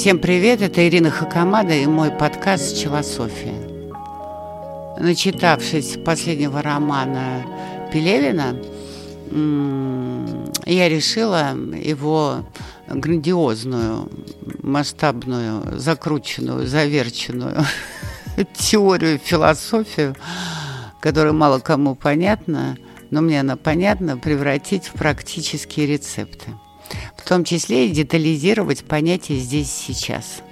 Всем привет, это Ирина Хакамада и мой подкаст «Челософия». Начитавшись последнего романа Пелевина, я решила его грандиозную, масштабную, закрученную, заверченную теорию, философию, которая мало кому понятна, но мне она понятна, превратить в практические рецепты. В том числе и детализировать понятие «здесь сейчас».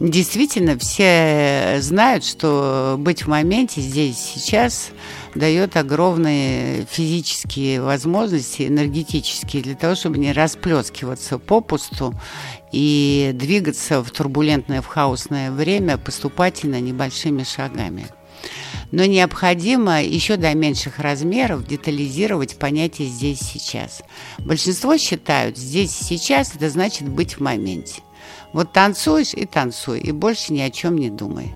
Действительно, все знают, что быть в моменте здесь сейчас дает огромные физические возможности, энергетические, для того, чтобы не расплескиваться попусту и двигаться в турбулентное, в хаосное время поступательно небольшими шагами но необходимо еще до меньших размеров детализировать понятие «здесь сейчас». Большинство считают «здесь сейчас» это значит быть в моменте. Вот танцуешь и танцуй, и больше ни о чем не думай.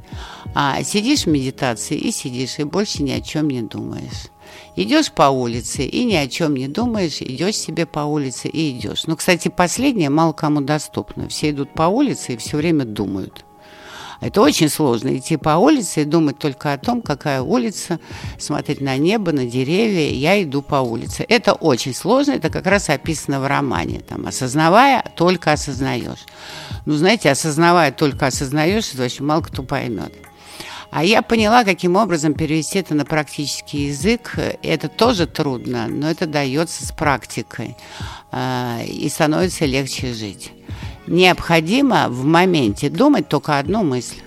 А сидишь в медитации и сидишь, и больше ни о чем не думаешь. Идешь по улице и ни о чем не думаешь, идешь себе по улице и идешь. Ну, кстати, последнее мало кому доступно. Все идут по улице и все время думают. Это очень сложно идти по улице и думать только о том, какая улица, смотреть на небо, на деревья. Я иду по улице. Это очень сложно, это как раз описано в романе. Там, осознавая, только осознаешь. Ну, знаете, осознавая, только осознаешь, это вообще мало кто поймет. А я поняла, каким образом перевести это на практический язык. Это тоже трудно, но это дается с практикой. А, и становится легче жить необходимо в моменте думать только одну мысль.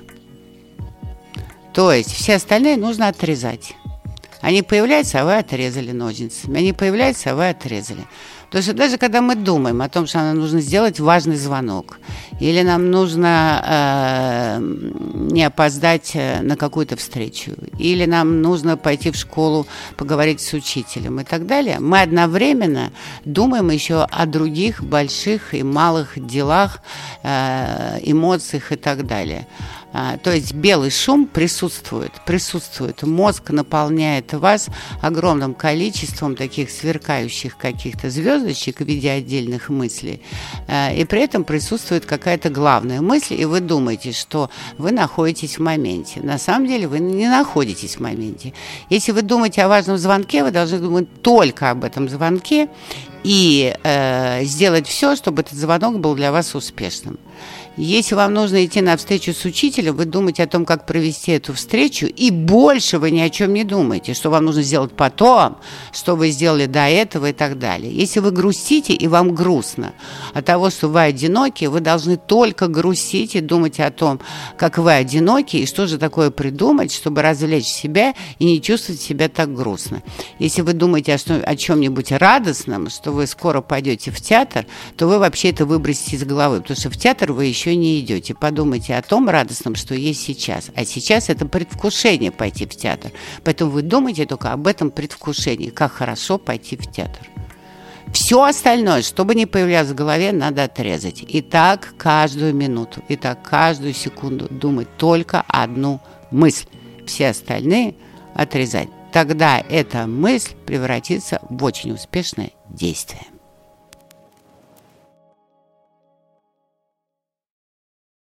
То есть все остальные нужно отрезать. Они появляются, а вы отрезали ножницами. Они появляются, а вы отрезали. Потому что даже когда мы думаем о том, что нам нужно сделать важный звонок, или нам нужно э, не опоздать э, на какую-то встречу, или нам нужно пойти в школу поговорить с учителем и так далее, мы одновременно думаем еще о других больших и малых делах, э, эмоциях и так далее. А, то есть белый шум присутствует, присутствует. Мозг наполняет вас огромным количеством таких сверкающих каких-то звездочек в виде отдельных мыслей. А, и при этом присутствует какая-то главная мысль, и вы думаете, что вы находитесь в моменте. На самом деле вы не находитесь в моменте. Если вы думаете о важном звонке, вы должны думать только об этом звонке и э, сделать все, чтобы этот звонок был для вас успешным. Если вам нужно идти на встречу с учителем, вы думаете о том, как провести эту встречу, и больше вы ни о чем не думаете, что вам нужно сделать потом, что вы сделали до этого и так далее. Если вы грустите и вам грустно от того, что вы одиноки, вы должны только грустить и думать о том, как вы одиноки, и что же такое придумать, чтобы развлечь себя и не чувствовать себя так грустно. Если вы думаете о, о чем-нибудь радостном, что вы скоро пойдете в театр, то вы вообще это выбросите из головы, потому что в театр вы еще не идете. Подумайте о том радостном, что есть сейчас. А сейчас это предвкушение пойти в театр. Поэтому вы думайте только об этом предвкушении, как хорошо пойти в театр. Все остальное, чтобы не появлялось в голове, надо отрезать. И так каждую минуту, и так каждую секунду думать только одну мысль. Все остальные отрезать. Тогда эта мысль превратится в очень успешное действие.